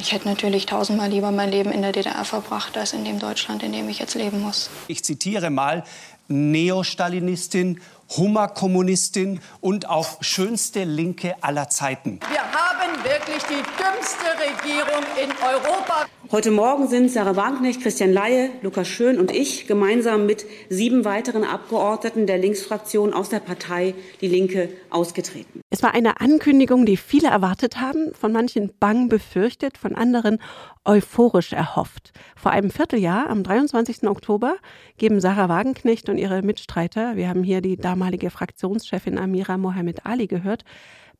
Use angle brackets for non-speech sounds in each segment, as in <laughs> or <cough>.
Ich hätte natürlich tausendmal lieber mein Leben in der DDR verbracht, als in dem Deutschland, in dem ich jetzt leben muss. Ich zitiere mal Neostalinistin, Hummerkommunistin und auch schönste Linke aller Zeiten. Wir haben wirklich die dümmste Regierung in Europa. Heute Morgen sind Sarah Wagenknecht, Christian Laie, Lukas Schön und ich gemeinsam mit sieben weiteren Abgeordneten der Linksfraktion aus der Partei Die Linke ausgetreten. Es war eine Ankündigung, die viele erwartet haben, von manchen bang befürchtet, von anderen euphorisch erhofft. Vor einem Vierteljahr, am 23. Oktober, geben Sarah Wagenknecht und ihre Mitstreiter, wir haben hier die damalige Fraktionschefin Amira Mohamed Ali gehört,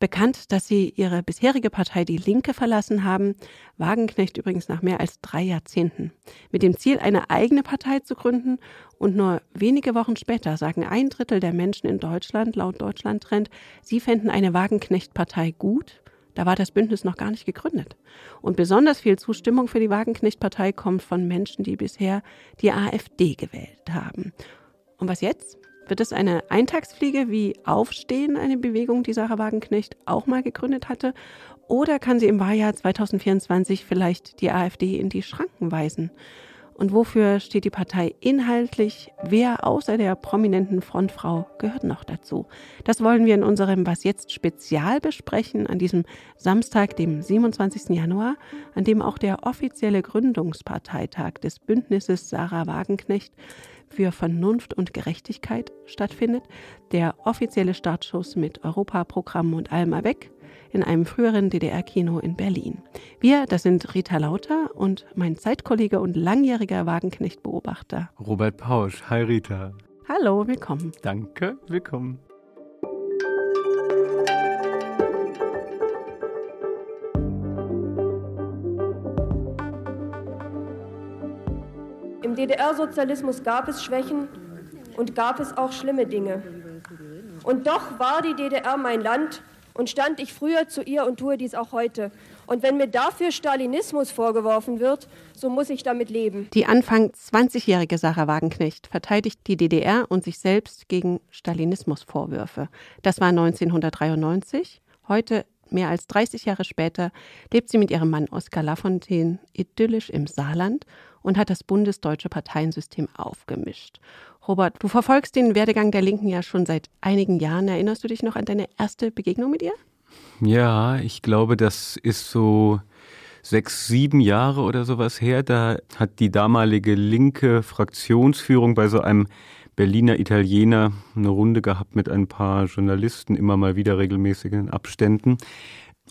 bekannt, dass sie ihre bisherige Partei Die Linke verlassen haben, Wagenknecht übrigens nach mehr als drei Jahrzehnten, mit dem Ziel, eine eigene Partei zu gründen. Und nur wenige Wochen später sagen ein Drittel der Menschen in Deutschland, laut Deutschlandtrend, sie fänden eine Wagenknecht-Partei gut. Da war das Bündnis noch gar nicht gegründet. Und besonders viel Zustimmung für die Wagenknecht-Partei kommt von Menschen, die bisher die AfD gewählt haben. Und was jetzt? Wird es eine Eintagsfliege wie Aufstehen, eine Bewegung, die Sarah Wagenknecht auch mal gegründet hatte? Oder kann sie im Wahljahr 2024 vielleicht die AfD in die Schranken weisen? Und wofür steht die Partei inhaltlich? Wer außer der prominenten Frontfrau gehört noch dazu? Das wollen wir in unserem Was jetzt Spezial besprechen an diesem Samstag, dem 27. Januar, an dem auch der offizielle Gründungsparteitag des Bündnisses Sarah Wagenknecht für Vernunft und Gerechtigkeit stattfindet, der offizielle Startschuss mit Europaprogrammen und allem weg in einem früheren DDR-Kino in Berlin. Wir, das sind Rita Lauter und mein Zeitkollege und langjähriger Wagenknecht-Beobachter Robert Pausch. Hi Rita. Hallo, willkommen. Danke, willkommen. DDR-Sozialismus gab es Schwächen und gab es auch schlimme Dinge. Und doch war die DDR mein Land und stand ich früher zu ihr und tue dies auch heute. Und wenn mir dafür Stalinismus vorgeworfen wird, so muss ich damit leben. Die Anfang 20-jährige Sarah Wagenknecht verteidigt die DDR und sich selbst gegen Stalinismusvorwürfe. Das war 1993. Heute mehr als 30 Jahre später lebt sie mit ihrem Mann Oskar Lafontaine idyllisch im Saarland und hat das bundesdeutsche Parteiensystem aufgemischt. Robert, du verfolgst den Werdegang der Linken ja schon seit einigen Jahren. Erinnerst du dich noch an deine erste Begegnung mit ihr? Ja, ich glaube, das ist so sechs, sieben Jahre oder sowas her. Da hat die damalige linke Fraktionsführung bei so einem Berliner Italiener eine Runde gehabt mit ein paar Journalisten, immer mal wieder regelmäßigen Abständen.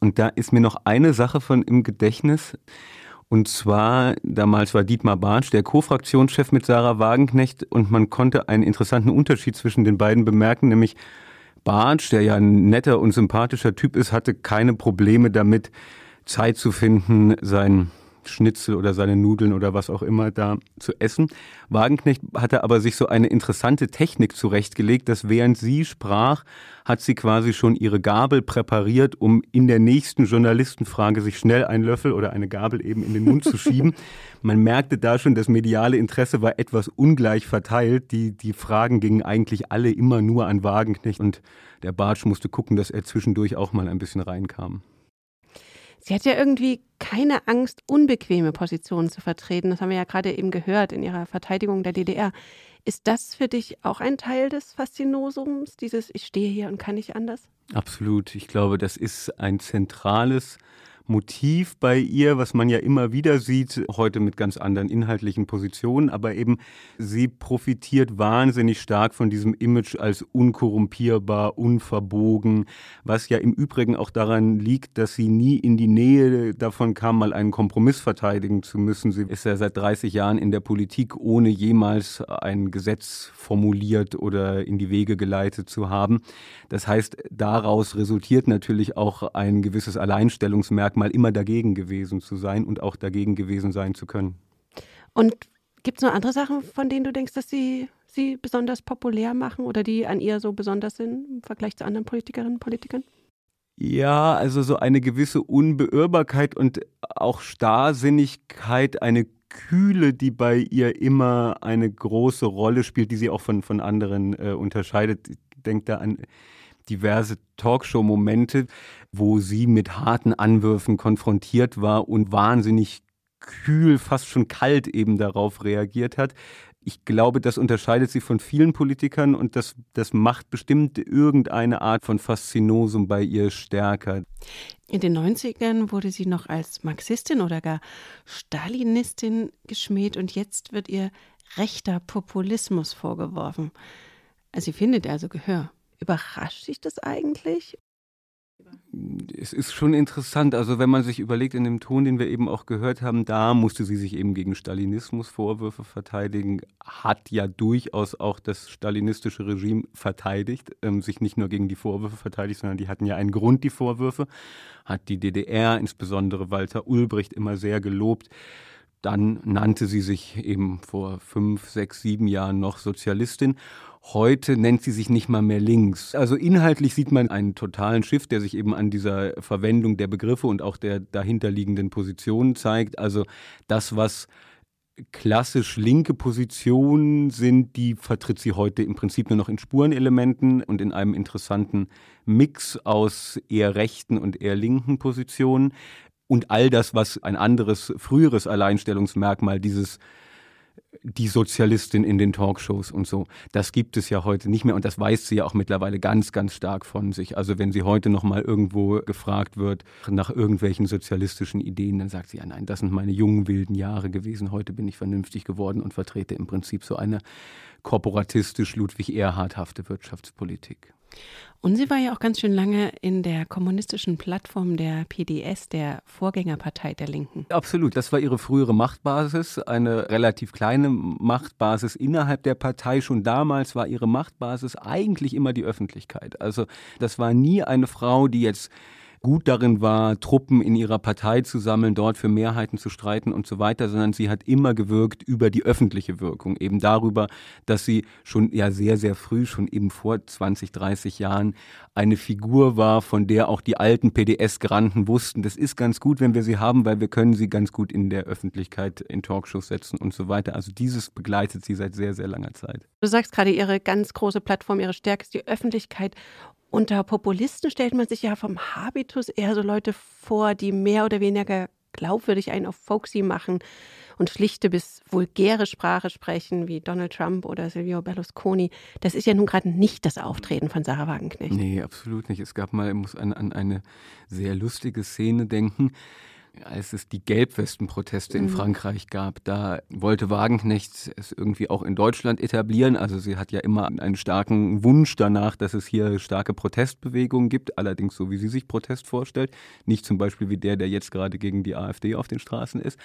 Und da ist mir noch eine Sache von im Gedächtnis. Und zwar, damals war Dietmar Bartsch der Co-Fraktionschef mit Sarah Wagenknecht und man konnte einen interessanten Unterschied zwischen den beiden bemerken, nämlich Bartsch, der ja ein netter und sympathischer Typ ist, hatte keine Probleme damit, Zeit zu finden, sein Schnitzel oder seine Nudeln oder was auch immer da zu essen. Wagenknecht hatte aber sich so eine interessante Technik zurechtgelegt, dass während sie sprach, hat sie quasi schon ihre Gabel präpariert, um in der nächsten Journalistenfrage sich schnell einen Löffel oder eine Gabel eben in den Mund zu schieben. <laughs> Man merkte da schon, das mediale Interesse war etwas ungleich verteilt. Die, die Fragen gingen eigentlich alle immer nur an Wagenknecht und der Bartsch musste gucken, dass er zwischendurch auch mal ein bisschen reinkam. Sie hat ja irgendwie keine Angst, unbequeme Positionen zu vertreten. Das haben wir ja gerade eben gehört in ihrer Verteidigung der DDR. Ist das für dich auch ein Teil des Faszinosums, dieses Ich stehe hier und kann nicht anders? Absolut. Ich glaube, das ist ein zentrales Motiv bei ihr, was man ja immer wieder sieht, heute mit ganz anderen inhaltlichen Positionen, aber eben sie profitiert wahnsinnig stark von diesem Image als unkorrumpierbar, unverbogen, was ja im Übrigen auch daran liegt, dass sie nie in die Nähe davon kam, mal einen Kompromiss verteidigen zu müssen. Sie ist ja seit 30 Jahren in der Politik, ohne jemals ein Gesetz formuliert oder in die Wege geleitet zu haben. Das heißt, daraus resultiert natürlich auch ein gewisses Alleinstellungsmerkmal mal immer dagegen gewesen zu sein und auch dagegen gewesen sein zu können. Und gibt es noch andere Sachen, von denen du denkst, dass sie sie besonders populär machen oder die an ihr so besonders sind im Vergleich zu anderen Politikerinnen und Politikern? Ja, also so eine gewisse Unbeirrbarkeit und auch Starrsinnigkeit, eine Kühle, die bei ihr immer eine große Rolle spielt, die sie auch von, von anderen äh, unterscheidet. Ich denke da an diverse Talkshow-Momente, wo sie mit harten Anwürfen konfrontiert war und wahnsinnig kühl, fast schon kalt eben darauf reagiert hat. Ich glaube, das unterscheidet sie von vielen Politikern und das, das macht bestimmt irgendeine Art von Faszinosum bei ihr stärker. In den 90ern wurde sie noch als Marxistin oder gar Stalinistin geschmäht und jetzt wird ihr rechter Populismus vorgeworfen. Sie findet also Gehör. Überrascht sich das eigentlich? Es ist schon interessant, also wenn man sich überlegt, in dem Ton, den wir eben auch gehört haben, da musste sie sich eben gegen Stalinismus-Vorwürfe verteidigen, hat ja durchaus auch das stalinistische Regime verteidigt, ähm, sich nicht nur gegen die Vorwürfe verteidigt, sondern die hatten ja einen Grund, die Vorwürfe, hat die DDR, insbesondere Walter Ulbricht, immer sehr gelobt. Dann nannte sie sich eben vor fünf, sechs, sieben Jahren noch Sozialistin. Heute nennt sie sich nicht mal mehr links. Also inhaltlich sieht man einen totalen Shift, der sich eben an dieser Verwendung der Begriffe und auch der dahinterliegenden Positionen zeigt. Also das, was klassisch linke Positionen sind, die vertritt sie heute im Prinzip nur noch in Spurenelementen und in einem interessanten Mix aus eher rechten und eher linken Positionen. Und all das, was ein anderes, früheres Alleinstellungsmerkmal dieses die Sozialistin in den Talkshows und so. Das gibt es ja heute nicht mehr und das weiß sie ja auch mittlerweile ganz, ganz stark von sich. Also wenn sie heute noch mal irgendwo gefragt wird nach irgendwelchen sozialistischen Ideen, dann sagt sie ja nein, das sind meine jungen wilden Jahre gewesen. Heute bin ich vernünftig geworden und vertrete im Prinzip so eine korporatistisch Ludwig Erhardhafte Wirtschaftspolitik. Und sie war ja auch ganz schön lange in der kommunistischen Plattform der PDS, der Vorgängerpartei der Linken. Absolut, das war ihre frühere Machtbasis, eine relativ kleine Machtbasis innerhalb der Partei. Schon damals war ihre Machtbasis eigentlich immer die Öffentlichkeit. Also das war nie eine Frau, die jetzt gut darin war, Truppen in ihrer Partei zu sammeln, dort für Mehrheiten zu streiten und so weiter, sondern sie hat immer gewirkt über die öffentliche Wirkung, eben darüber, dass sie schon ja sehr, sehr früh, schon eben vor 20, 30 Jahren eine Figur war, von der auch die alten PDS-Granten wussten, das ist ganz gut, wenn wir sie haben, weil wir können sie ganz gut in der Öffentlichkeit in Talkshows setzen und so weiter. Also dieses begleitet sie seit sehr, sehr langer Zeit. Du sagst gerade, ihre ganz große Plattform, ihre Stärke ist die Öffentlichkeit. Unter Populisten stellt man sich ja vom Habitus eher so Leute vor, die mehr oder weniger glaubwürdig einen auf Folksy machen und schlichte bis vulgäre Sprache sprechen, wie Donald Trump oder Silvio Berlusconi. Das ist ja nun gerade nicht das Auftreten von Sarah Wagenknecht. Nee, absolut nicht. Es gab mal, ich muss an, an eine sehr lustige Szene denken als es die Gelbwesten-Proteste in mhm. Frankreich gab, da wollte Wagenknecht es irgendwie auch in Deutschland etablieren. Also sie hat ja immer einen starken Wunsch danach, dass es hier starke Protestbewegungen gibt, allerdings so, wie sie sich Protest vorstellt. Nicht zum Beispiel wie der, der jetzt gerade gegen die AfD auf den Straßen ist.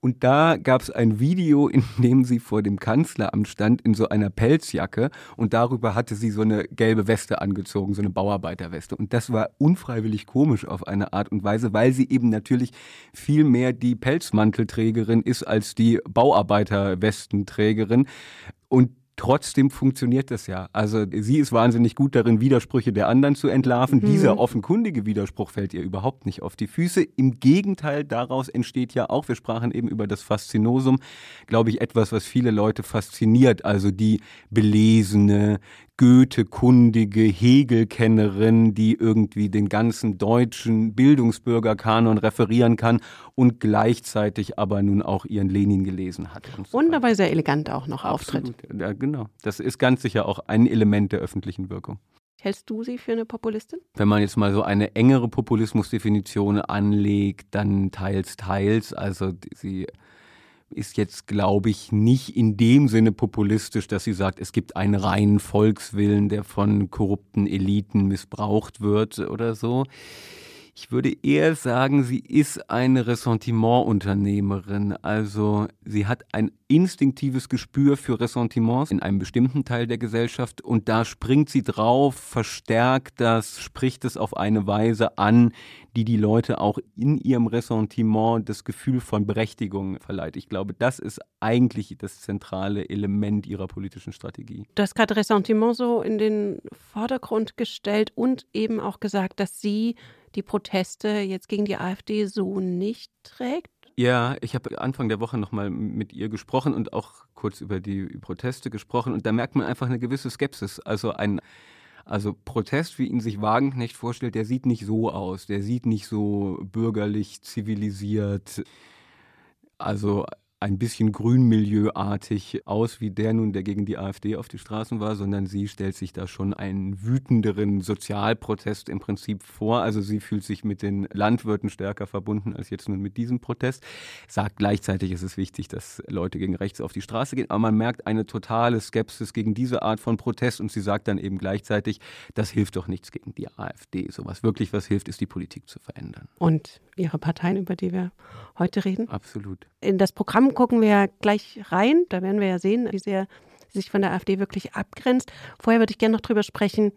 Und da gab es ein Video, in dem sie vor dem Kanzleramt stand in so einer Pelzjacke und darüber hatte sie so eine gelbe Weste angezogen, so eine Bauarbeiterweste. Und das war unfreiwillig komisch auf eine Art und Weise, weil sie eben natürlich viel mehr die Pelzmantelträgerin ist als die Bauarbeiterwestenträgerin. Und Trotzdem funktioniert das ja. Also sie ist wahnsinnig gut darin, Widersprüche der anderen zu entlarven. Mhm. Dieser offenkundige Widerspruch fällt ihr überhaupt nicht auf die Füße. Im Gegenteil, daraus entsteht ja auch, wir sprachen eben über das Faszinosum, glaube ich, etwas, was viele Leute fasziniert. Also die belesene, Goethe-kundige Hegel-Kennerin, die irgendwie den ganzen deutschen Bildungsbürgerkanon referieren kann und gleichzeitig aber nun auch ihren Lenin gelesen hat. Und, so und dabei sehr elegant auch noch Absolut. auftritt. Ja, genau. Das ist ganz sicher auch ein Element der öffentlichen Wirkung. Hältst du sie für eine Populistin? Wenn man jetzt mal so eine engere Populismusdefinition anlegt, dann teils, teils. Also sie ist jetzt, glaube ich, nicht in dem Sinne populistisch, dass sie sagt, es gibt einen reinen Volkswillen, der von korrupten Eliten missbraucht wird oder so. Ich würde eher sagen, sie ist eine Ressentimentunternehmerin. Also sie hat ein instinktives Gespür für Ressentiments in einem bestimmten Teil der Gesellschaft und da springt sie drauf, verstärkt das, spricht es auf eine Weise an, die die Leute auch in ihrem Ressentiment das Gefühl von Berechtigung verleiht. Ich glaube, das ist eigentlich das zentrale Element ihrer politischen Strategie. Du hast gerade Ressentiment so in den Vordergrund gestellt und eben auch gesagt, dass sie die Proteste jetzt gegen die AfD so nicht trägt? Ja, ich habe Anfang der Woche nochmal mit ihr gesprochen und auch kurz über die Proteste gesprochen und da merkt man einfach eine gewisse Skepsis. Also ein Also Protest, wie ihn sich Wagenknecht vorstellt, der sieht nicht so aus. Der sieht nicht so bürgerlich, zivilisiert. Also ein bisschen grünmilieuartig aus wie der nun, der gegen die AfD auf die Straßen war, sondern sie stellt sich da schon einen wütenderen Sozialprotest im Prinzip vor. Also sie fühlt sich mit den Landwirten stärker verbunden als jetzt nun mit diesem Protest. Sagt gleichzeitig, es ist wichtig, dass Leute gegen rechts auf die Straße gehen. Aber man merkt eine totale Skepsis gegen diese Art von Protest und sie sagt dann eben gleichzeitig, das hilft doch nichts gegen die AfD. So was wirklich was hilft, ist die Politik zu verändern. Und Ihre Parteien, über die wir heute reden? Absolut. In das Programm gucken wir gleich rein. Da werden wir ja sehen, wie sehr sie sich von der AfD wirklich abgrenzt. Vorher würde ich gerne noch darüber sprechen,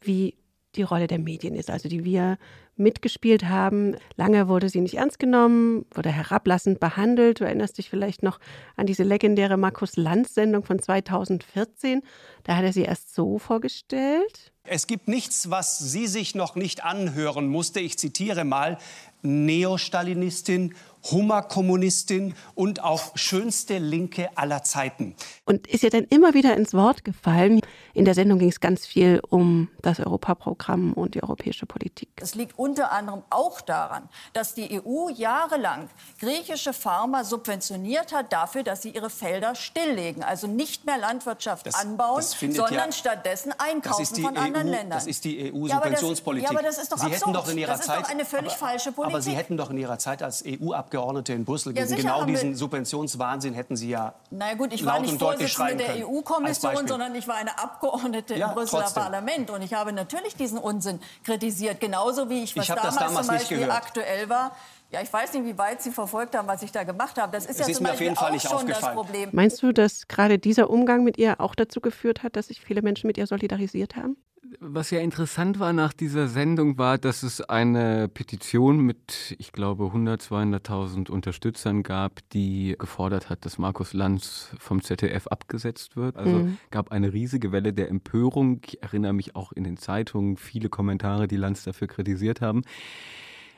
wie die Rolle der Medien ist, also die wir mitgespielt haben. Lange wurde sie nicht ernst genommen, wurde herablassend behandelt. Du erinnerst dich vielleicht noch an diese legendäre Markus Lanz-Sendung von 2014. Da hat er sie erst so vorgestellt. Es gibt nichts, was sie sich noch nicht anhören musste. Ich zitiere mal, Neostalinistin, Hummerkommunistin und auch schönste Linke aller Zeiten. Und ist ihr dann immer wieder ins Wort gefallen. In der Sendung ging es ganz viel um das Europaprogramm und die europäische Politik. Es liegt unter anderem auch daran, dass die EU jahrelang griechische Farmer subventioniert hat dafür, dass sie ihre Felder stilllegen, also nicht mehr Landwirtschaft das, anbauen, das sondern ja, stattdessen einkaufen von EU, anderen Ländern. Das ist die EU-Subventionspolitik. Ja, aber das, ja, aber das ist doch Sie absurd. hätten doch in ihrer das ist Zeit, doch eine völlig aber, falsche Politik. Aber Sie hätten doch in Ihrer Zeit als EU-Abgeordnete in Brüssel Ja, gegen genau diesen Subventionswahnsinn hätten Sie ja Na ja, gut, ich war laut nicht und deutlich Vorsitzende schreien der EU-Kommission, Beispiel. sondern ich war eine Abgeordnete Ja, im Brüsseler trotzdem. Parlament. Und ich habe natürlich diesen Unsinn kritisiert. Genauso wie ich, was Ich damals, damals zum nicht Beispiel gehört. aktuell war. Ja, ich weiß nicht, wie weit Sie verfolgt haben, was ich da gemacht habe. Das ist Es ja ist zum mir auf Beispiel jeden Fall auch nicht schon das. Problem. Meinst du, dass gerade dieser Umgang mit ihr auch dazu geführt hat, dass sich viele Menschen mit ihr solidarisiert haben? Was ja interessant war nach dieser Sendung war, dass es eine Petition mit, ich glaube, 100, 200.000 Unterstützern gab, die gefordert hat, dass Markus Lanz vom ZDF abgesetzt wird. Also gab eine riesige Welle der Empörung. Ich erinnere mich auch in den Zeitungen viele Kommentare, die Lanz dafür kritisiert haben.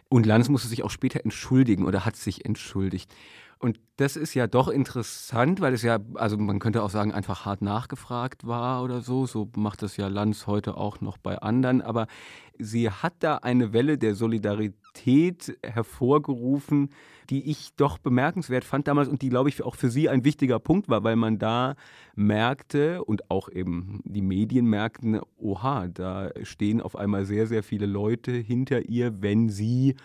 Und Lanz musste sich auch später entschuldigen oder hat sich entschuldigt. Und das ist ja doch interessant, weil es ja, also man könnte auch sagen, einfach hart nachgefragt war oder so. So macht das ja Lanz heute auch noch bei anderen. Aber sie hat da eine Welle der Solidarität hervorgerufen, die ich doch bemerkenswert fand damals und die, glaube ich, auch für sie ein wichtiger Punkt war, weil man da merkte und auch eben die Medien merkten, oha, da stehen auf einmal sehr, sehr viele Leute hinter ihr, wenn sie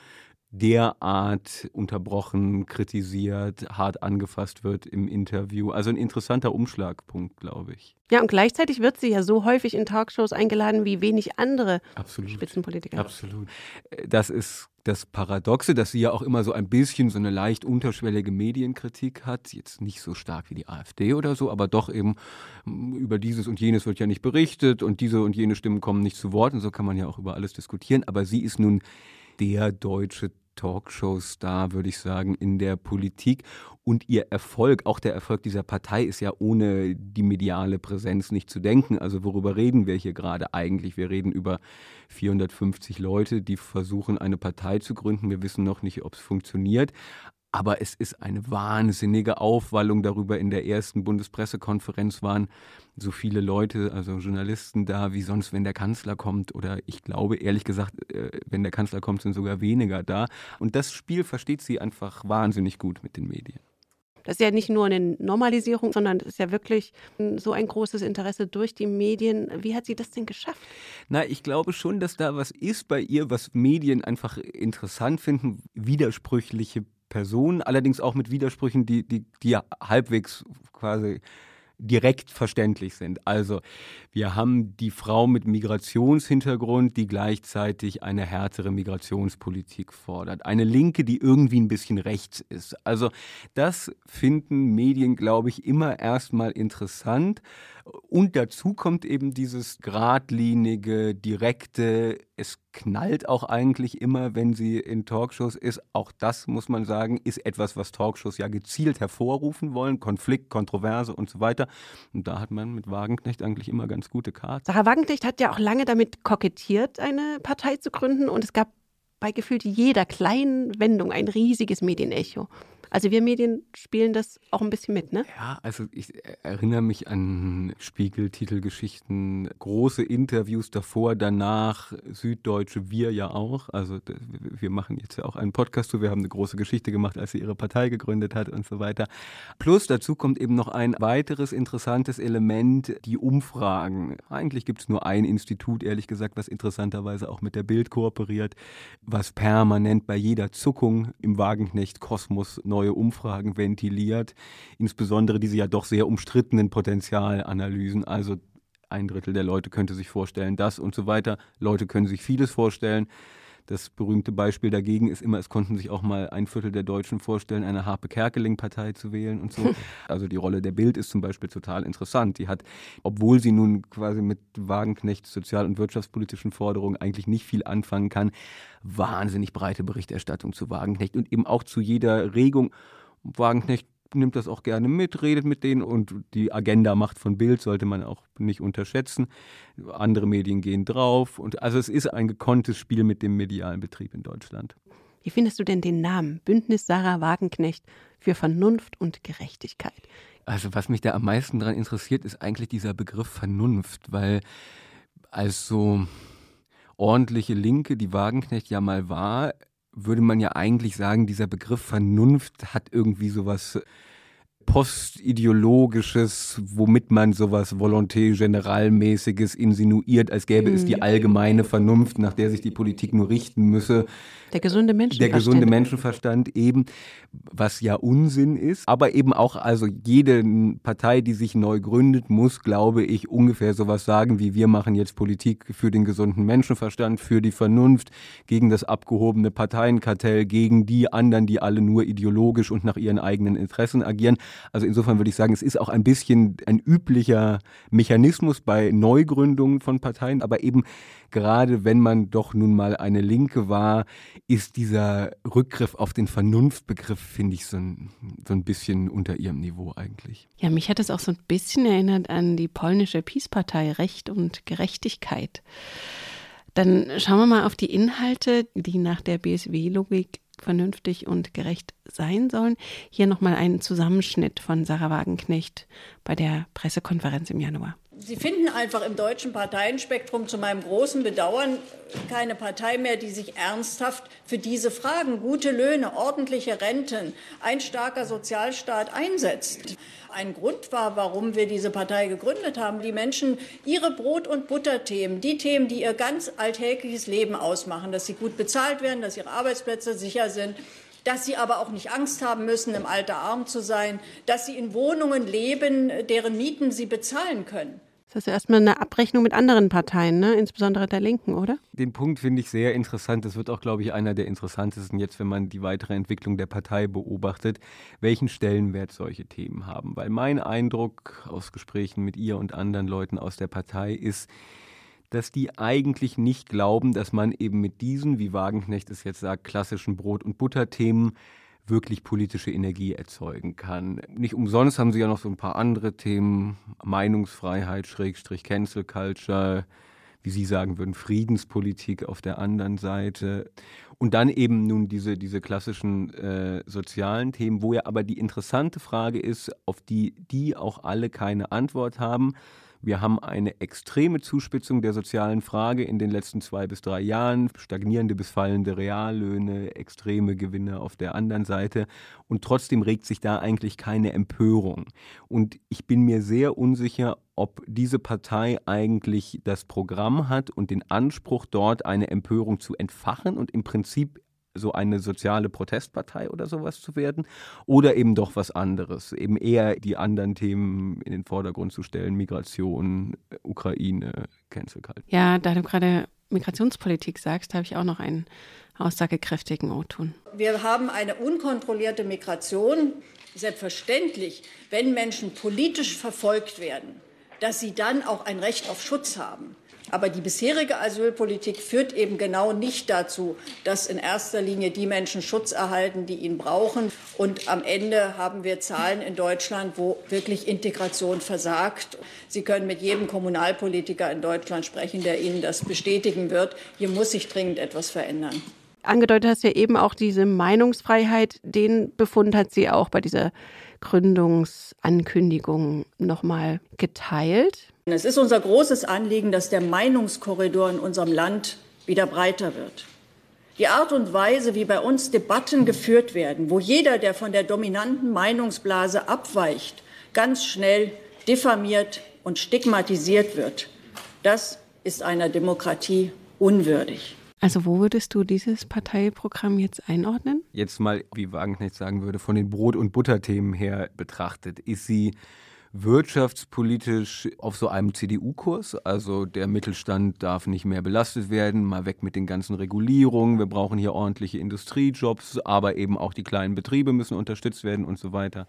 derart unterbrochen, kritisiert, hart angefasst wird im Interview. Also ein interessanter Umschlagpunkt, glaube ich. Ja, und gleichzeitig wird sie ja so häufig in Talkshows eingeladen wie wenig andere Absolut. Spitzenpolitiker. Absolut. Das ist das Paradoxe, dass sie ja auch immer so ein bisschen so eine leicht unterschwellige Medienkritik hat. Jetzt nicht so stark wie die AfD oder so, aber doch eben mm, über dieses und jenes wird ja nicht berichtet und diese und jene Stimmen kommen nicht zu Wort und so kann man ja auch über alles diskutieren. Aber sie ist nun der deutsche Talkshow-Star, würde ich sagen, in der Politik. Und ihr Erfolg, auch der Erfolg dieser Partei, ist ja ohne die mediale Präsenz nicht zu denken. Also worüber reden wir hier gerade eigentlich? Wir reden über 450 Leute, die versuchen, eine Partei zu gründen. Wir wissen noch nicht, ob es funktioniert. Aber es ist eine wahnsinnige Aufwallung darüber. In der ersten Bundespressekonferenz waren so viele Leute, also Journalisten da, wie sonst, wenn der Kanzler kommt. Oder ich glaube, ehrlich gesagt, äh, wenn der Kanzler kommt, sind sogar weniger da. Und das Spiel versteht sie einfach wahnsinnig gut mit den Medien. Das ist ja nicht nur eine Normalisierung, sondern es ist ja wirklich so ein großes Interesse durch die Medien. Wie hat sie das denn geschafft? Na, ich glaube schon, dass da was ist bei ihr, was Medien einfach interessant finden, widersprüchliche Personen, allerdings auch mit Widersprüchen, die, die, die halbwegs quasi direkt verständlich sind. Also wir haben die Frau mit Migrationshintergrund, die gleichzeitig eine härtere Migrationspolitik fordert. Eine Linke, die irgendwie ein bisschen rechts ist. Also das finden Medien, glaube ich, immer erstmal interessant. Und dazu kommt eben dieses geradlinige, direkte, es knallt auch eigentlich immer, wenn sie in Talkshows ist. Auch das, muss man sagen, ist etwas, was Talkshows ja gezielt hervorrufen wollen. Konflikt, Kontroverse und so weiter. Und da hat man mit Wagenknecht eigentlich immer ganz gute Karten. Sarah Wagenknecht hat ja auch lange damit kokettiert, eine Partei zu gründen. Und es gab bei gefühlt jeder kleinen Wendung ein riesiges Medienecho. Also wir Medien spielen das auch ein bisschen mit, ne? Ja, also ich erinnere mich an Spiegel-Titelgeschichten, große Interviews davor, danach, Süddeutsche, wir ja auch. Also wir machen jetzt ja auch einen Podcast zu, wir haben eine große Geschichte gemacht, als sie ihre Partei gegründet hat und so weiter. Plus dazu kommt eben noch ein weiteres interessantes Element, die Umfragen. Eigentlich gibt es nur ein Institut, ehrlich gesagt, was interessanterweise auch mit der Bild kooperiert, was permanent bei jeder Zuckung im Wagenknecht-Kosmos neue Umfragen ventiliert, insbesondere diese ja doch sehr umstrittenen Potenzialanalysen. Also ein Drittel der Leute könnte sich vorstellen, das und so weiter. Leute können sich vieles vorstellen. Das berühmte Beispiel dagegen ist immer, es konnten sich auch mal ein Viertel der Deutschen vorstellen, eine Harpe-Kerkeling-Partei zu wählen und so. <laughs> Also die Rolle der Bild ist zum Beispiel total interessant. Die hat, obwohl sie nun quasi mit Wagenknechts sozial- und wirtschaftspolitischen Forderungen eigentlich nicht viel anfangen kann, wahnsinnig breite Berichterstattung zu Wagenknecht und eben auch zu jeder Regung. Wagenknecht nimmt das auch gerne mit, redet mit denen und die Agenda macht von Bild sollte man auch nicht unterschätzen. Andere Medien gehen drauf und also es ist ein gekonntes Spiel mit dem medialen Betrieb in Deutschland. Wie findest du denn den Namen Bündnis Sarah Wagenknecht für Vernunft und Gerechtigkeit? Also was mich da am meisten daran interessiert, ist eigentlich dieser Begriff Vernunft, weil als so ordentliche Linke, die Wagenknecht ja mal war, würde man ja eigentlich sagen, dieser Begriff Vernunft hat irgendwie sowas postideologisches, womit man sowas Volonté-Generalmäßiges insinuiert, als gäbe es die mhm. allgemeine Vernunft, nach der sich die Politik nur richten müsse. Der gesunde Menschenverstand. Der gesunde Menschenverstand eben, was ja Unsinn ist. Aber eben auch, also jede Partei, die sich neu gründet, muss, glaube ich, ungefähr sowas sagen, wie wir machen jetzt Politik für den gesunden Menschenverstand, für die Vernunft, gegen das abgehobene Parteienkartell, gegen die anderen, die alle nur ideologisch und nach ihren eigenen Interessen agieren. Also insofern würde ich sagen, es ist auch ein bisschen ein üblicher Mechanismus bei Neugründungen von Parteien, aber eben gerade wenn man doch nun mal eine Linke war, ist dieser Rückgriff auf den Vernunftbegriff, finde ich, so ein, so ein bisschen unter ihrem Niveau eigentlich. Ja, mich hat es auch so ein bisschen erinnert an die polnische Peace-Partei Recht und Gerechtigkeit. Dann schauen wir mal auf die Inhalte, die nach der BSW-Logik vernünftig und gerecht sein sollen. Hier nochmal ein Zusammenschnitt von Sarah Wagenknecht bei der Pressekonferenz im Januar. Sie finden einfach im deutschen Parteienspektrum zu meinem großen Bedauern keine Partei mehr, die sich ernsthaft für diese Fragen, gute Löhne, ordentliche Renten, ein starker Sozialstaat einsetzt. Ein Grund war, warum wir diese Partei gegründet haben, die Menschen ihre Brot- und Butterthemen, die Themen, die ihr ganz alltägliches Leben ausmachen, dass sie gut bezahlt werden, dass ihre Arbeitsplätze sicher sind, dass sie aber auch nicht Angst haben müssen, im Alter arm zu sein, dass sie in Wohnungen leben, deren Mieten sie bezahlen können. Das ist erstmal eine Abrechnung mit anderen Parteien, ne? insbesondere der Linken, oder? Den Punkt finde ich sehr interessant. Das wird auch, glaube ich, einer der interessantesten jetzt, wenn man die weitere Entwicklung der Partei beobachtet, welchen Stellenwert solche Themen haben. Weil mein Eindruck aus Gesprächen mit ihr und anderen Leuten aus der Partei ist, dass die eigentlich nicht glauben, dass man eben mit diesen, wie Wagenknecht es jetzt sagt, klassischen Brot- und Butterthemen wirklich politische Energie erzeugen kann. Nicht umsonst haben sie ja noch so ein paar andere Themen, Meinungsfreiheit, Schrägstrich Cancel Culture, wie Sie sagen würden, Friedenspolitik auf der anderen Seite. Und dann eben nun diese, diese klassischen äh, sozialen Themen, wo ja aber die interessante Frage ist, auf die die auch alle keine Antwort haben, wir haben eine extreme Zuspitzung der sozialen Frage in den letzten zwei bis drei Jahren, stagnierende bis fallende Reallöhne, extreme Gewinne auf der anderen Seite. Und trotzdem regt sich da eigentlich keine Empörung. Und ich bin mir sehr unsicher, ob diese Partei eigentlich das Programm hat und den Anspruch, dort eine Empörung zu entfachen und im Prinzip so eine soziale Protestpartei oder sowas zu werden oder eben doch was anderes, eben eher die anderen Themen in den Vordergrund zu stellen, Migration, Ukraine, Cancel Culture. Ja, da du gerade Migrationspolitik sagst, habe ich auch noch einen aussagekräftigen O-Ton. Wir haben eine unkontrollierte Migration. Selbstverständlich, wenn Menschen politisch verfolgt werden, dass sie dann auch ein Recht auf Schutz haben. Aber die bisherige Asylpolitik führt eben genau nicht dazu, dass in erster Linie die Menschen Schutz erhalten, die ihn brauchen. Und am Ende haben wir Zahlen in Deutschland, wo wirklich Integration versagt. Sie können mit jedem Kommunalpolitiker in Deutschland sprechen, der Ihnen das bestätigen wird. Hier muss sich dringend etwas verändern. angedeutet hast ja eben auch diese Meinungsfreiheit. Den Befund hat sie auch bei dieser Gründungsankündigung nochmal geteilt. Es ist unser großes Anliegen, dass der Meinungskorridor in unserem Land wieder breiter wird. Die Art und Weise, wie bei uns Debatten geführt werden, wo jeder, der von der dominanten Meinungsblase abweicht, ganz schnell diffamiert und stigmatisiert wird, das ist einer Demokratie unwürdig. Also wo würdest du dieses Parteiprogramm jetzt einordnen? Jetzt mal, wie Wagenknecht sagen würde, von den Brot- und Butterthemen her betrachtet, ist sie wirtschaftspolitisch auf so einem CDU-Kurs. Also der Mittelstand darf nicht mehr belastet werden, mal weg mit den ganzen Regulierungen. Wir brauchen hier ordentliche Industriejobs, aber eben auch die kleinen Betriebe müssen unterstützt werden und so weiter.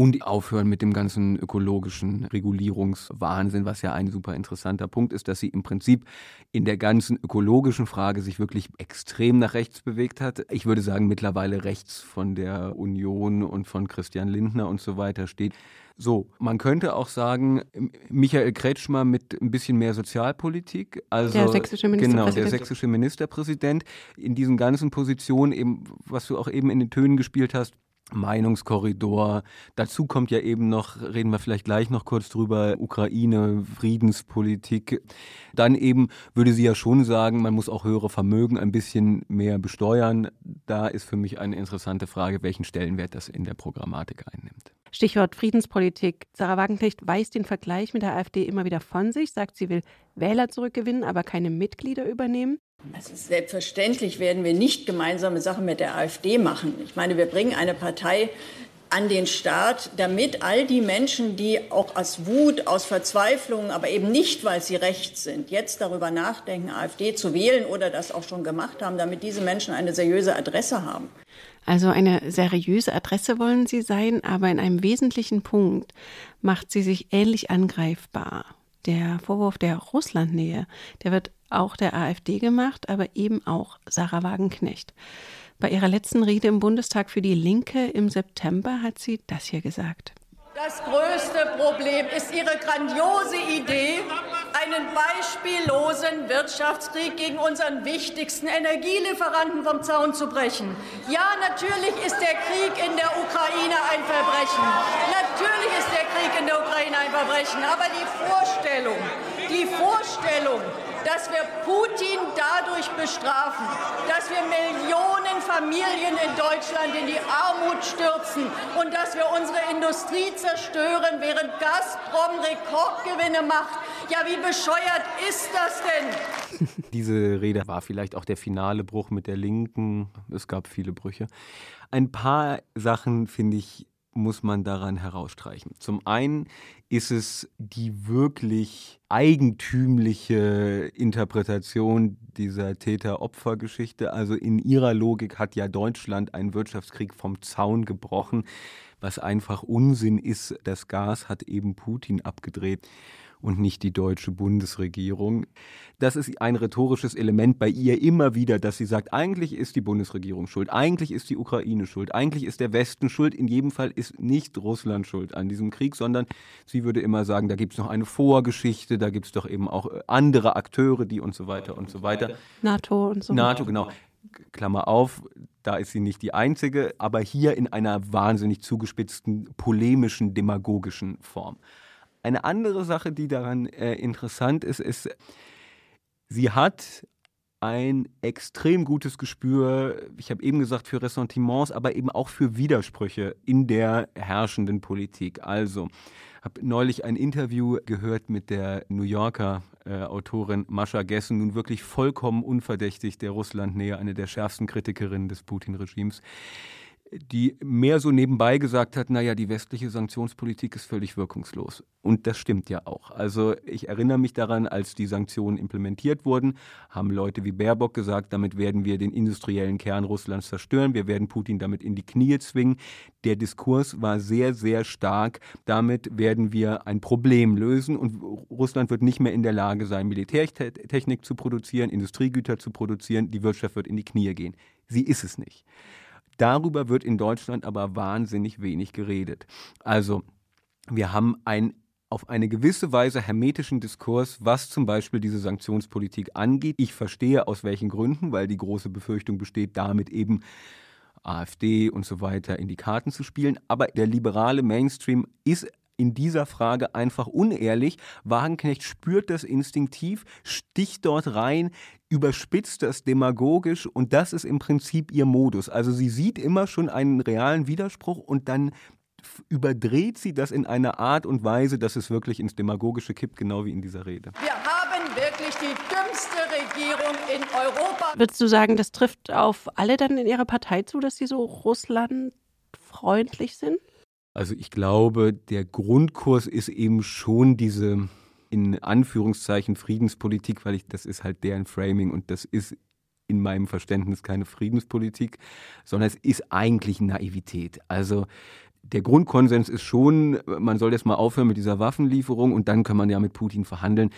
Und aufhören mit dem ganzen ökologischen Regulierungswahnsinn, was ja ein super interessanter Punkt ist, dass sie im Prinzip in der ganzen ökologischen Frage sich wirklich extrem nach rechts bewegt hat. Ich würde sagen, mittlerweile rechts von der Union und von Christian Lindner und so weiter steht. So, man könnte auch sagen, Michael Kretschmer mit ein bisschen mehr Sozialpolitik, also der sächsische Ministerpräsident. Genau, der sächsische Ministerpräsident in diesen ganzen Positionen, eben, was du auch eben in den Tönen gespielt hast, Meinungskorridor. Dazu kommt ja eben noch, reden wir vielleicht gleich noch kurz drüber, Ukraine, Friedenspolitik. Dann eben würde sie ja schon sagen, man muss auch höhere Vermögen ein bisschen mehr besteuern. Da ist für mich eine interessante Frage, welchen Stellenwert das in der Programmatik einnimmt. Stichwort Friedenspolitik. Sarah Wagenknecht weist den Vergleich mit der AfD immer wieder von sich, sagt, sie will Wähler zurückgewinnen, aber keine Mitglieder übernehmen. Also selbstverständlich werden wir nicht gemeinsame Sachen mit der AfD machen. Ich meine, wir bringen eine Partei an den Start, damit all die Menschen, die auch aus Wut, aus Verzweiflung, aber eben nicht, weil sie rechts sind, jetzt darüber nachdenken, AfD zu wählen oder das auch schon gemacht haben, damit diese Menschen eine seriöse Adresse haben. Also eine seriöse Adresse wollen sie sein, aber in einem wesentlichen Punkt macht sie sich ähnlich angreifbar. Der Vorwurf der Russlandnähe, der wird auch der AfD gemacht, aber eben auch Sarah Wagenknecht. Bei ihrer letzten Rede im Bundestag für die Linke im September hat sie das hier gesagt. Das größte Problem ist Ihre grandiose Idee, einen beispiellosen Wirtschaftskrieg gegen unseren wichtigsten Energielieferanten vom Zaun zu brechen. Ja, natürlich ist der Krieg in der Ukraine ein Verbrechen. Natürlich ist der Krieg in der Ukraine ein Verbrechen. Aber die Vorstellung, die Vorstellung, dass wir Putin dadurch bestrafen, dass wir Millionen Familien in Deutschland in die Armut stürzen und dass wir unsere Industrie zerstören, während Gazprom Rekordgewinne macht. Ja, wie bescheuert ist das denn? <laughs> Diese Rede war vielleicht auch der finale Bruch mit der Linken. Es gab viele Brüche. Ein paar Sachen finde ich muss man daran herausstreichen. Zum einen ist es die wirklich eigentümliche Interpretation dieser Täter-Opfer-Geschichte. Also in ihrer Logik hat ja Deutschland einen Wirtschaftskrieg vom Zaun gebrochen, was einfach Unsinn ist. Das Gas hat eben Putin abgedreht und nicht die deutsche Bundesregierung. Das ist ein rhetorisches Element bei ihr immer wieder, dass sie sagt, eigentlich ist die Bundesregierung schuld, eigentlich ist die Ukraine schuld, eigentlich ist der Westen schuld, in jedem Fall ist nicht Russland schuld an diesem Krieg, sondern sie würde immer sagen, da gibt es noch eine Vorgeschichte, da gibt es doch eben auch äh, andere Akteure, die und so weiter und so weiter. NATO und so. NATO, genau. Klammer auf, da ist sie nicht die einzige, aber hier in einer wahnsinnig zugespitzten, polemischen, demagogischen Form. Eine andere Sache, die daran äh, interessant ist, ist, sie hat ein extrem gutes Gespür, ich habe eben gesagt, für Ressentiments, aber eben auch für Widersprüche in der herrschenden Politik. Also, habe neulich ein Interview gehört mit der New Yorker äh, Autorin Mascha Gessen, nun wirklich vollkommen unverdächtig der Russlandnähe, eine der schärfsten Kritikerinnen des Putin-Regimes die mehr so nebenbei gesagt hat, naja, die westliche Sanktionspolitik ist völlig wirkungslos. Und das stimmt ja auch. Also ich erinnere mich daran, als die Sanktionen implementiert wurden, haben Leute wie Baerbock gesagt, damit werden wir den industriellen Kern Russlands zerstören, wir werden Putin damit in die Knie zwingen. Der Diskurs war sehr, sehr stark, damit werden wir ein Problem lösen und Russland wird nicht mehr in der Lage sein, Militärtechnik zu produzieren, Industriegüter zu produzieren, die Wirtschaft wird in die Knie gehen. Sie ist es nicht. Darüber wird in Deutschland aber wahnsinnig wenig geredet. Also wir haben ein auf eine gewisse Weise hermetischen Diskurs, was zum Beispiel diese Sanktionspolitik angeht. Ich verstehe aus welchen Gründen, weil die große Befürchtung besteht, damit eben AfD und so weiter in die Karten zu spielen. Aber der liberale Mainstream ist in dieser Frage einfach unehrlich. Wagenknecht spürt das instinktiv, sticht dort rein, überspitzt das demagogisch und das ist im Prinzip ihr Modus. Also sie sieht immer schon einen realen Widerspruch und dann überdreht sie das in einer Art und Weise, dass es wirklich ins Demagogische kippt, genau wie in dieser Rede. Wir haben wirklich die dümmste Regierung in Europa. Würdest du sagen, das trifft auf alle dann in ihrer Partei zu, dass sie so russlandfreundlich sind? Also ich glaube, der Grundkurs ist eben schon diese in Anführungszeichen Friedenspolitik, weil ich das ist halt deren Framing und das ist in meinem Verständnis keine Friedenspolitik, sondern es ist eigentlich Naivität. Also der Grundkonsens ist schon, man soll jetzt mal aufhören mit dieser Waffenlieferung und dann kann man ja mit Putin verhandeln.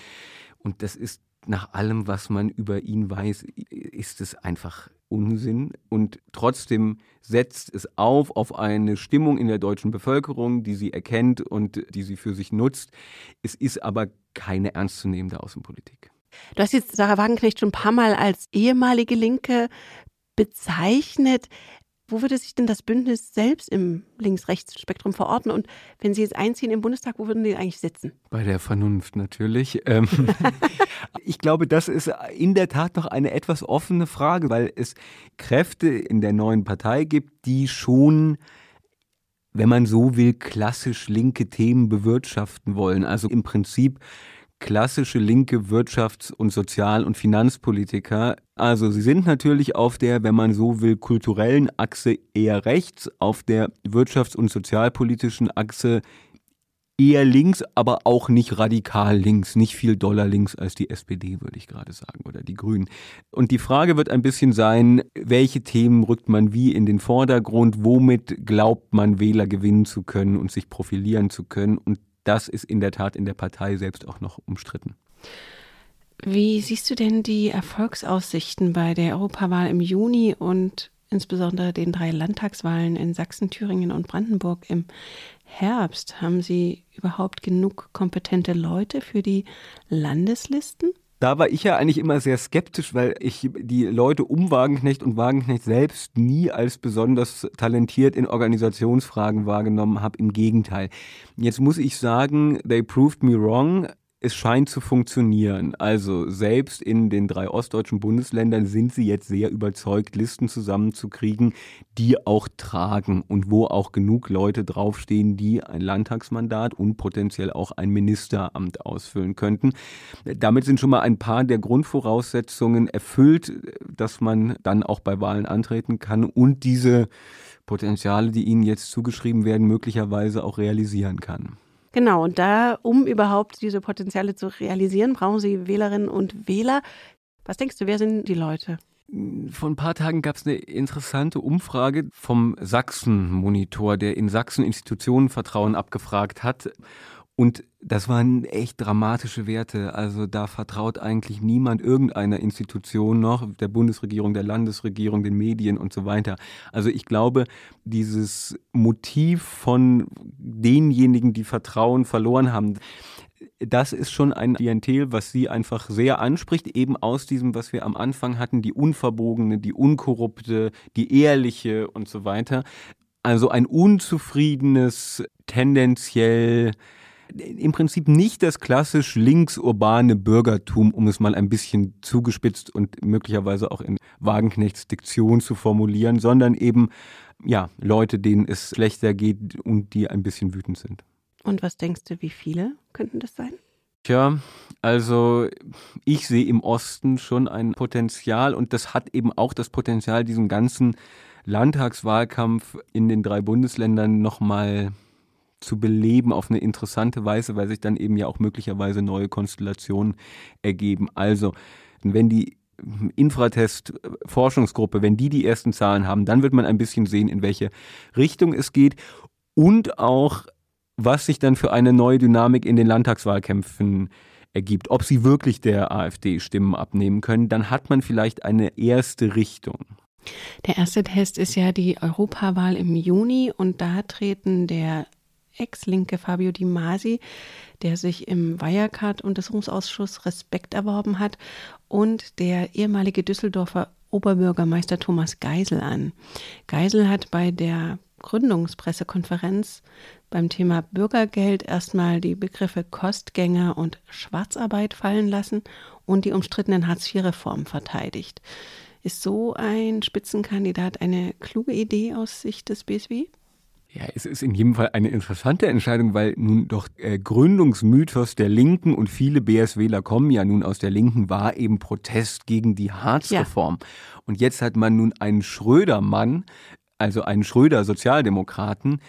Und das ist nach allem, was man über ihn weiß, ist es einfach Unsinn. Und trotzdem setzt es auf auf eine Stimmung in der deutschen Bevölkerung, die sie erkennt und die sie für sich nutzt. Es ist aber keine ernstzunehmende Außenpolitik. Du hast jetzt Sarah Wagenknecht schon ein paar Mal als ehemalige Linke bezeichnet. Wo würde sich denn das Bündnis selbst im Links-Rechts-Spektrum verorten? Und wenn Sie jetzt einziehen im Bundestag, wo würden Sie eigentlich sitzen? Bei der Vernunft natürlich. Ähm, <laughs> ich glaube, das ist in der Tat noch eine etwas offene Frage, weil es Kräfte in der neuen Partei gibt, die schon wenn man so will, klassisch linke Themen bewirtschaften wollen. Also im Prinzip klassische linke Wirtschafts- und Sozial- und Finanzpolitiker. Also sie sind natürlich auf der, wenn man so will, kulturellen Achse eher rechts, auf der wirtschafts- und sozialpolitischen Achse eher links, aber auch nicht radikal links, nicht viel doller links als die SPD, würde ich gerade sagen, oder die Grünen. Und die Frage wird ein bisschen sein, welche Themen rückt man wie in den Vordergrund, womit glaubt man Wähler gewinnen zu können und sich profilieren zu können. Und das ist in der Tat in der Partei selbst auch noch umstritten. Wie siehst du denn die Erfolgsaussichten bei der Europawahl im Juni und insbesondere den drei Landtagswahlen in Sachsen, Thüringen und Brandenburg im Herbst? Haben Sie überhaupt genug kompetente Leute für die Landeslisten? Da war ich ja eigentlich immer sehr skeptisch, weil ich die Leute um Wagenknecht und Wagenknecht selbst nie als besonders talentiert in Organisationsfragen wahrgenommen habe. Im Gegenteil. Jetzt muss ich sagen, they proved me wrong es scheint zu funktionieren. Also selbst in den drei ostdeutschen Bundesländern sind sie jetzt sehr überzeugt, Listen zusammenzukriegen, die auch tragen und wo auch genug Leute draufstehen, die ein Landtagsmandat und potenziell auch ein Ministeramt ausfüllen könnten. Damit sind schon mal ein paar der Grundvoraussetzungen erfüllt, dass man dann auch bei Wahlen antreten kann und diese Potenziale, die ihnen jetzt zugeschrieben werden, möglicherweise auch realisieren kann. Genau, und da, um überhaupt diese Potenziale zu realisieren, brauchen Sie Wählerinnen und Wähler. Was denkst du, wer sind die Leute? Vor ein paar Tagen gab es eine interessante Umfrage vom Sachsen-Monitor, der in Sachsen Institutionenvertrauen abgefragt hat. Und das waren echt dramatische Werte. Also da vertraut eigentlich niemand irgendeiner Institution noch, der Bundesregierung, der Landesregierung, den Medien und so weiter. Also ich glaube, dieses Motiv von denjenigen, die Vertrauen verloren haben, das ist schon ein Klientel, was sie einfach sehr anspricht, eben aus diesem, was wir am Anfang hatten, die unverbogene, die unkorrupte, die ehrliche und so weiter. Also ein unzufriedenes, tendenziell im Prinzip nicht das klassisch linksurbane Bürgertum, um es mal ein bisschen zugespitzt und möglicherweise auch in Wagenknechts Diktion zu formulieren, sondern eben ja, Leute, denen es schlechter geht und die ein bisschen wütend sind. Und was denkst du, wie viele könnten das sein? Tja, also ich sehe im Osten schon ein Potenzial und das hat eben auch das Potenzial, diesen ganzen Landtagswahlkampf in den drei Bundesländern nochmal zu beleben auf eine interessante Weise, weil sich dann eben ja auch möglicherweise neue Konstellationen ergeben. Also, wenn die Infratest-Forschungsgruppe, wenn die die ersten Zahlen haben, dann wird man ein bisschen sehen, in welche Richtung es geht und auch, was sich dann für eine neue Dynamik in den Landtagswahlkämpfen ergibt. Ob sie wirklich der AfD Stimmen abnehmen können, dann hat man vielleicht eine erste Richtung. Der erste Test ist ja die Europawahl im Juni und da treten der Ex-Linke Fabio Di Masi, der sich im Wirecard-Untersuchungsausschuss Respekt erworben hat, und der ehemalige Düsseldorfer Oberbürgermeister Thomas Geisel an. Geisel hat bei der Gründungspressekonferenz beim Thema Bürgergeld erstmal die Begriffe Kostgänger und Schwarzarbeit fallen lassen und die umstrittenen Hartz-IV-Reformen verteidigt. Ist so ein Spitzenkandidat eine kluge Idee aus Sicht des BSW? Ja, es ist in jedem Fall eine interessante Entscheidung, weil nun doch äh, Gründungsmythos der Linken und viele BSWler kommen ja nun aus der Linken, war eben Protest gegen die Hartz-Reform. Ja. Und jetzt hat man nun einen Schröder-Mann, also einen Schröder-Sozialdemokraten,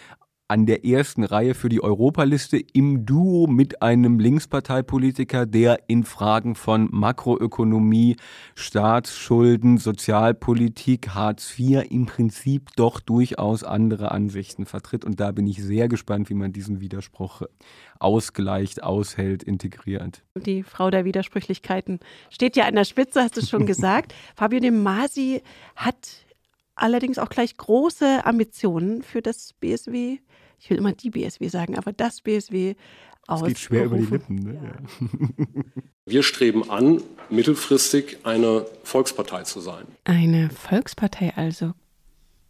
an der ersten Reihe für die Europaliste im Duo mit einem Linksparteipolitiker, der in Fragen von Makroökonomie, Staatsschulden, Sozialpolitik, Hartz IV im Prinzip doch durchaus andere Ansichten vertritt. Und da bin ich sehr gespannt, wie man diesen Widerspruch ausgleicht, aushält, integriert. Die Frau der Widersprüchlichkeiten steht ja an der Spitze, hast du schon <laughs> gesagt. Fabio De Masi hat allerdings auch gleich große Ambitionen für das BSW ich will immer die BSW sagen, aber das BSW aus. Es geht schwer über die Lippen. Ne? Ja. Wir streben an, mittelfristig eine Volkspartei zu sein. Eine Volkspartei also.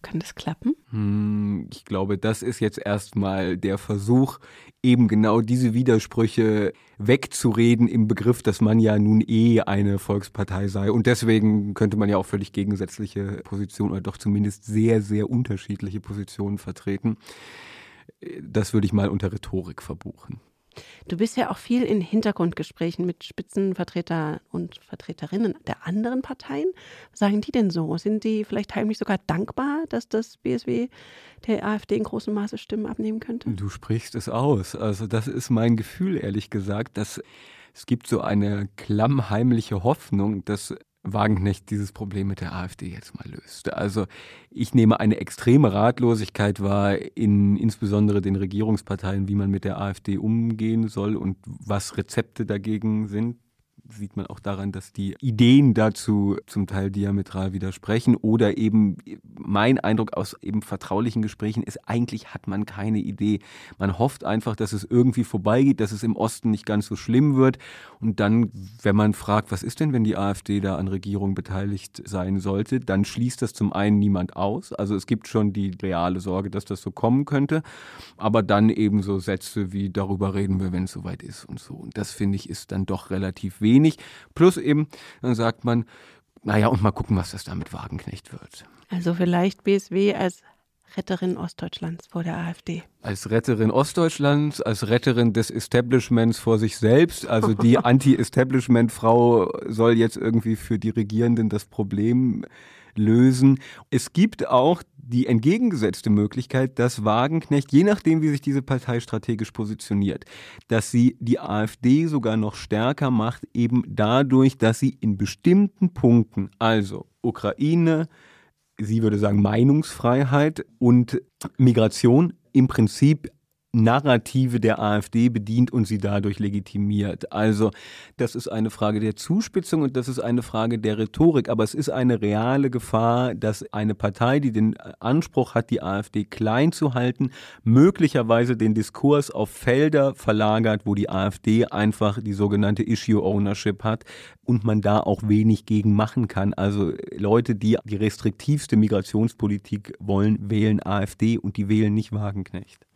Kann das klappen? Hm, ich glaube, das ist jetzt erstmal der Versuch, eben genau diese Widersprüche wegzureden im Begriff, dass man ja nun eh eine Volkspartei sei. Und deswegen könnte man ja auch völlig gegensätzliche Positionen oder doch zumindest sehr, sehr unterschiedliche Positionen vertreten das würde ich mal unter Rhetorik verbuchen. Du bist ja auch viel in Hintergrundgesprächen mit Spitzenvertreter und Vertreterinnen der anderen Parteien. Was sagen die denn so? Sind die vielleicht heimlich sogar dankbar, dass das BSW der AfD in großem Maße Stimmen abnehmen könnte? Du sprichst es aus. Also das ist mein Gefühl, ehrlich gesagt, dass es gibt so eine klammheimliche Hoffnung, dass Wagenknecht dieses Problem mit der AfD jetzt mal löst. Also ich nehme eine extreme Ratlosigkeit wahr in insbesondere den Regierungsparteien, wie man mit der AfD umgehen soll und was Rezepte dagegen sind sieht man auch daran, dass die Ideen dazu zum Teil diametral widersprechen oder eben mein Eindruck aus eben vertraulichen Gesprächen ist, eigentlich hat man keine Idee. Man hofft einfach, dass es irgendwie vorbeigeht, dass es im Osten nicht ganz so schlimm wird und dann, wenn man fragt, was ist denn, wenn die AfD da an Regierung beteiligt sein sollte, dann schließt das zum einen niemand aus. Also es gibt schon die reale Sorge, dass das so kommen könnte, aber dann eben so Sätze wie darüber reden wir, wenn es soweit ist und so. Und das finde ich ist dann doch relativ wenig wenig. Plus eben, dann sagt man, naja, und mal gucken, was das da mit Wagenknecht wird. Also vielleicht BSW als Retterin Ostdeutschlands vor der AfD. Als Retterin Ostdeutschlands, als Retterin des Establishments vor sich selbst. Also die <laughs> Anti-Establishment-Frau soll jetzt irgendwie für die Regierenden das Problem lösen. Es gibt auch die entgegengesetzte Möglichkeit, dass Wagenknecht, je nachdem, wie sich diese Partei strategisch positioniert, dass sie die AfD sogar noch stärker macht, eben dadurch, dass sie in bestimmten Punkten, also Ukraine, sie würde sagen Meinungsfreiheit und Migration, im Prinzip Narrative der AfD bedient und sie dadurch legitimiert. Also das ist eine Frage der Zuspitzung und das ist eine Frage der Rhetorik, aber es ist eine reale Gefahr, dass eine Partei, die den Anspruch hat, die AfD klein zu halten, möglicherweise den Diskurs auf Felder verlagert, wo die AfD einfach die sogenannte Issue Ownership hat und man da auch wenig gegen machen kann. Also Leute, die die restriktivste Migrationspolitik wollen, wählen AfD und die wählen nicht Wagenknecht.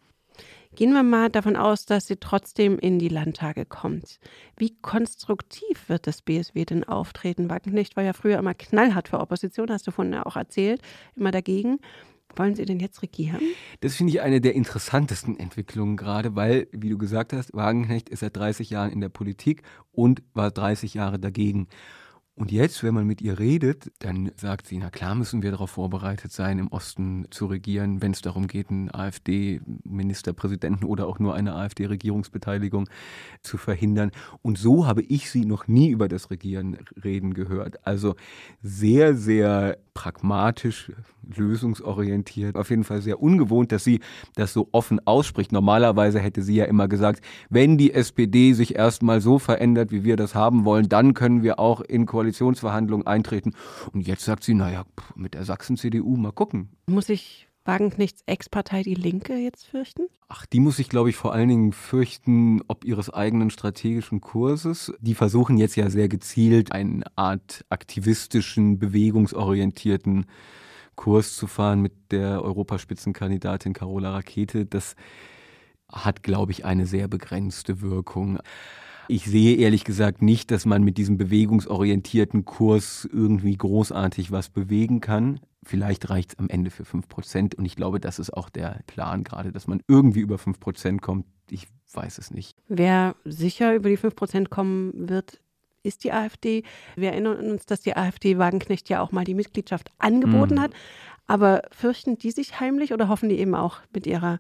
Gehen wir mal davon aus, dass sie trotzdem in die Landtage kommt. Wie konstruktiv wird das BSW denn auftreten? Wagenknecht war ja früher immer knallhart für Opposition, hast du vorhin ja auch erzählt, immer dagegen. Wollen Sie denn jetzt regieren? Das finde ich eine der interessantesten Entwicklungen gerade, weil, wie du gesagt hast, Wagenknecht ist seit 30 Jahren in der Politik und war 30 Jahre dagegen. Und jetzt, wenn man mit ihr redet, dann sagt sie, na klar müssen wir darauf vorbereitet sein, im Osten zu regieren, wenn es darum geht, einen AfD-Ministerpräsidenten oder auch nur eine AfD-Regierungsbeteiligung zu verhindern. Und so habe ich sie noch nie über das Regieren reden gehört. Also sehr, sehr pragmatisch, lösungsorientiert. Auf jeden Fall sehr ungewohnt, dass sie das so offen ausspricht. Normalerweise hätte sie ja immer gesagt, wenn die SPD sich erstmal so verändert, wie wir das haben wollen, dann können wir auch in Koalitionsverhandlungen eintreten. Und jetzt sagt sie, naja, mit der Sachsen-CDU mal gucken. Muss ich Wagenknechts Ex-Partei Die Linke jetzt fürchten? Ach, die muss sich, glaube ich, vor allen Dingen fürchten, ob ihres eigenen strategischen Kurses. Die versuchen jetzt ja sehr gezielt eine Art aktivistischen, bewegungsorientierten Kurs zu fahren mit der Europaspitzenkandidatin Carola Rakete. Das hat, glaube ich, eine sehr begrenzte Wirkung. Ich sehe ehrlich gesagt nicht, dass man mit diesem bewegungsorientierten Kurs irgendwie großartig was bewegen kann. Vielleicht reicht es am Ende für 5% und ich glaube, das ist auch der Plan gerade, dass man irgendwie über 5% kommt. Ich weiß es nicht. Wer sicher über die 5% kommen wird, ist die AfD. Wir erinnern uns, dass die AfD Wagenknecht ja auch mal die Mitgliedschaft angeboten mhm. hat. Aber fürchten die sich heimlich oder hoffen die eben auch mit ihrer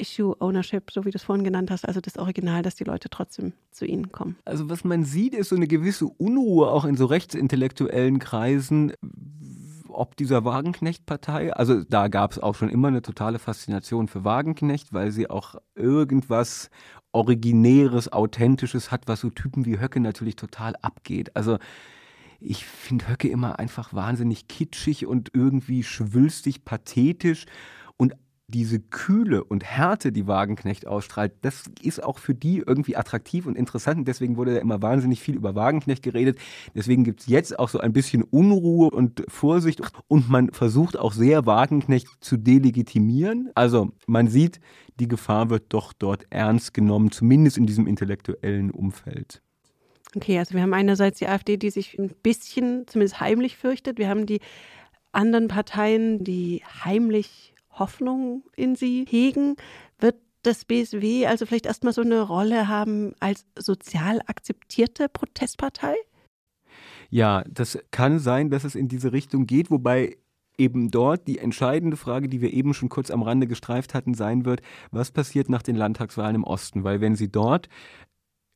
Issue Ownership, so wie du es vorhin genannt hast, also das Original, dass die Leute trotzdem zu ihnen kommen. Also was man sieht, ist so eine gewisse Unruhe auch in so rechtsintellektuellen Kreisen, ob dieser Wagenknecht-Partei, also da gab es auch schon immer eine totale Faszination für Wagenknecht, weil sie auch irgendwas Originäres, Authentisches hat, was so Typen wie Höcke natürlich total abgeht. Also ich finde Höcke immer einfach wahnsinnig kitschig und irgendwie schwülstig, pathetisch diese Kühle und Härte, die Wagenknecht ausstrahlt, das ist auch für die irgendwie attraktiv und interessant. Und deswegen wurde da immer wahnsinnig viel über Wagenknecht geredet. Deswegen gibt es jetzt auch so ein bisschen Unruhe und Vorsicht. Und man versucht auch sehr, Wagenknecht zu delegitimieren. Also man sieht, die Gefahr wird doch dort ernst genommen, zumindest in diesem intellektuellen Umfeld. Okay, also wir haben einerseits die AfD, die sich ein bisschen, zumindest heimlich fürchtet. Wir haben die anderen Parteien, die heimlich Hoffnung in sie hegen, wird das BSW also vielleicht erstmal so eine Rolle haben als sozial akzeptierte Protestpartei? Ja, das kann sein, dass es in diese Richtung geht, wobei eben dort die entscheidende Frage, die wir eben schon kurz am Rande gestreift hatten, sein wird, was passiert nach den Landtagswahlen im Osten? Weil wenn sie dort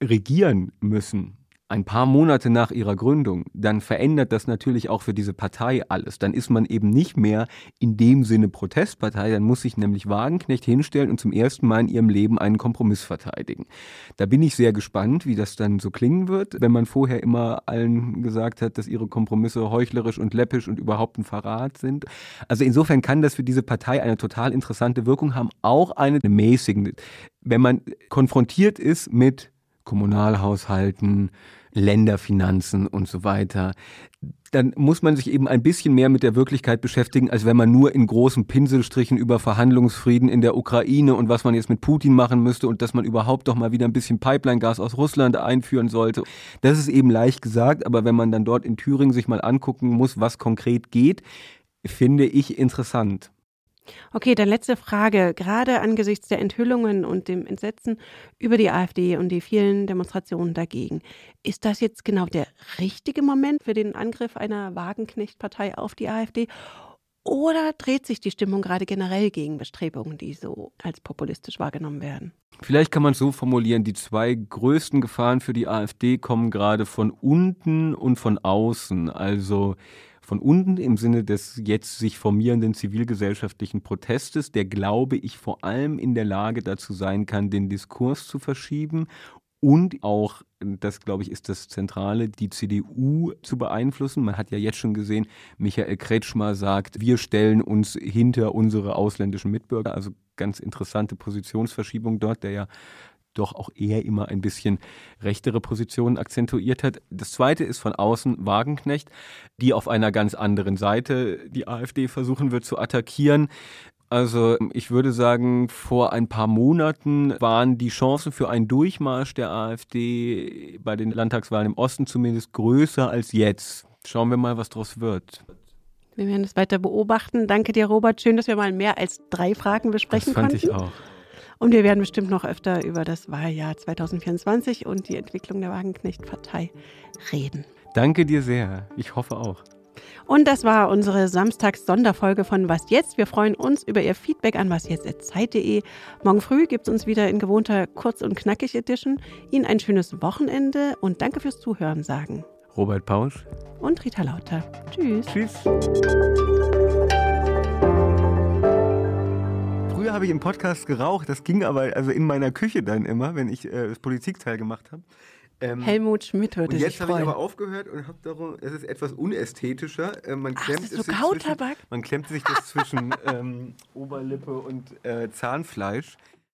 regieren müssen, ein paar Monate nach ihrer Gründung, dann verändert das natürlich auch für diese Partei alles. Dann ist man eben nicht mehr in dem Sinne Protestpartei, dann muss sich nämlich Wagenknecht hinstellen und zum ersten Mal in ihrem Leben einen Kompromiss verteidigen. Da bin ich sehr gespannt, wie das dann so klingen wird, wenn man vorher immer allen gesagt hat, dass ihre Kompromisse heuchlerisch und läppisch und überhaupt ein Verrat sind. Also insofern kann das für diese Partei eine total interessante Wirkung haben, auch eine mäßigende. Wenn man konfrontiert ist mit Kommunalhaushalten, Länderfinanzen und so weiter, dann muss man sich eben ein bisschen mehr mit der Wirklichkeit beschäftigen, als wenn man nur in großen Pinselstrichen über Verhandlungsfrieden in der Ukraine und was man jetzt mit Putin machen müsste und dass man überhaupt doch mal wieder ein bisschen Pipeline-Gas aus Russland einführen sollte. Das ist eben leicht gesagt, aber wenn man dann dort in Thüringen sich mal angucken muss, was konkret geht, finde ich interessant. Okay, dann letzte Frage. Gerade angesichts der Enthüllungen und dem Entsetzen über die AfD und die vielen Demonstrationen dagegen, ist das jetzt genau der richtige Moment für den Angriff einer Wagenknecht-Partei auf die AfD? Oder dreht sich die Stimmung gerade generell gegen Bestrebungen, die so als populistisch wahrgenommen werden? Vielleicht kann man es so formulieren, die zwei größten Gefahren für die AfD kommen gerade von unten und von außen. Also von unten im Sinne des jetzt sich formierenden zivilgesellschaftlichen Protestes, der, glaube ich, vor allem in der Lage dazu sein kann, den Diskurs zu verschieben und auch, das glaube ich, ist das Zentrale, die CDU zu beeinflussen. Man hat ja jetzt schon gesehen, Michael Kretschmer sagt, wir stellen uns hinter unsere ausländischen Mitbürger. Also ganz interessante Positionsverschiebung dort, der ja doch auch eher immer ein bisschen rechtere Positionen akzentuiert hat. Das zweite ist von außen Wagenknecht, die auf einer ganz anderen Seite die AfD versuchen wird zu attackieren. Also ich würde sagen, vor ein paar Monaten waren die Chancen für einen Durchmarsch der AfD bei den Landtagswahlen im Osten zumindest größer als jetzt. Schauen wir mal, was daraus wird. Wir werden es weiter beobachten. Danke dir, Robert. Schön, dass wir mal mehr als drei Fragen besprechen konnten. Das fand konnten. ich auch. Und wir werden bestimmt noch öfter über das Wahljahr 2024 und die Entwicklung der Wagenknecht-Partei reden. Danke dir sehr. Ich hoffe auch. Und das war unsere Samstags-Sonderfolge von Was Jetzt. Wir freuen uns über Ihr Feedback an wasjetzt.zeit.de. Morgen früh gibt es uns wieder in gewohnter Kurz- und Knackig-Edition. Ihnen ein schönes Wochenende und danke fürs Zuhören sagen. Robert Pausch und Rita Lauter. Tschüss. Tschüss. Früher habe ich im Podcast geraucht, das ging aber also in meiner Küche dann immer, wenn ich äh, das Politikteil gemacht habe. Ähm, Helmut Schmidt würde Und jetzt habe ich aber aufgehört und habe darum, es ist etwas unästhetischer. Äh, man, Ach, klemmt so zwischen, man klemmt sich das zwischen <laughs> ähm, Oberlippe und äh, Zahnfleisch.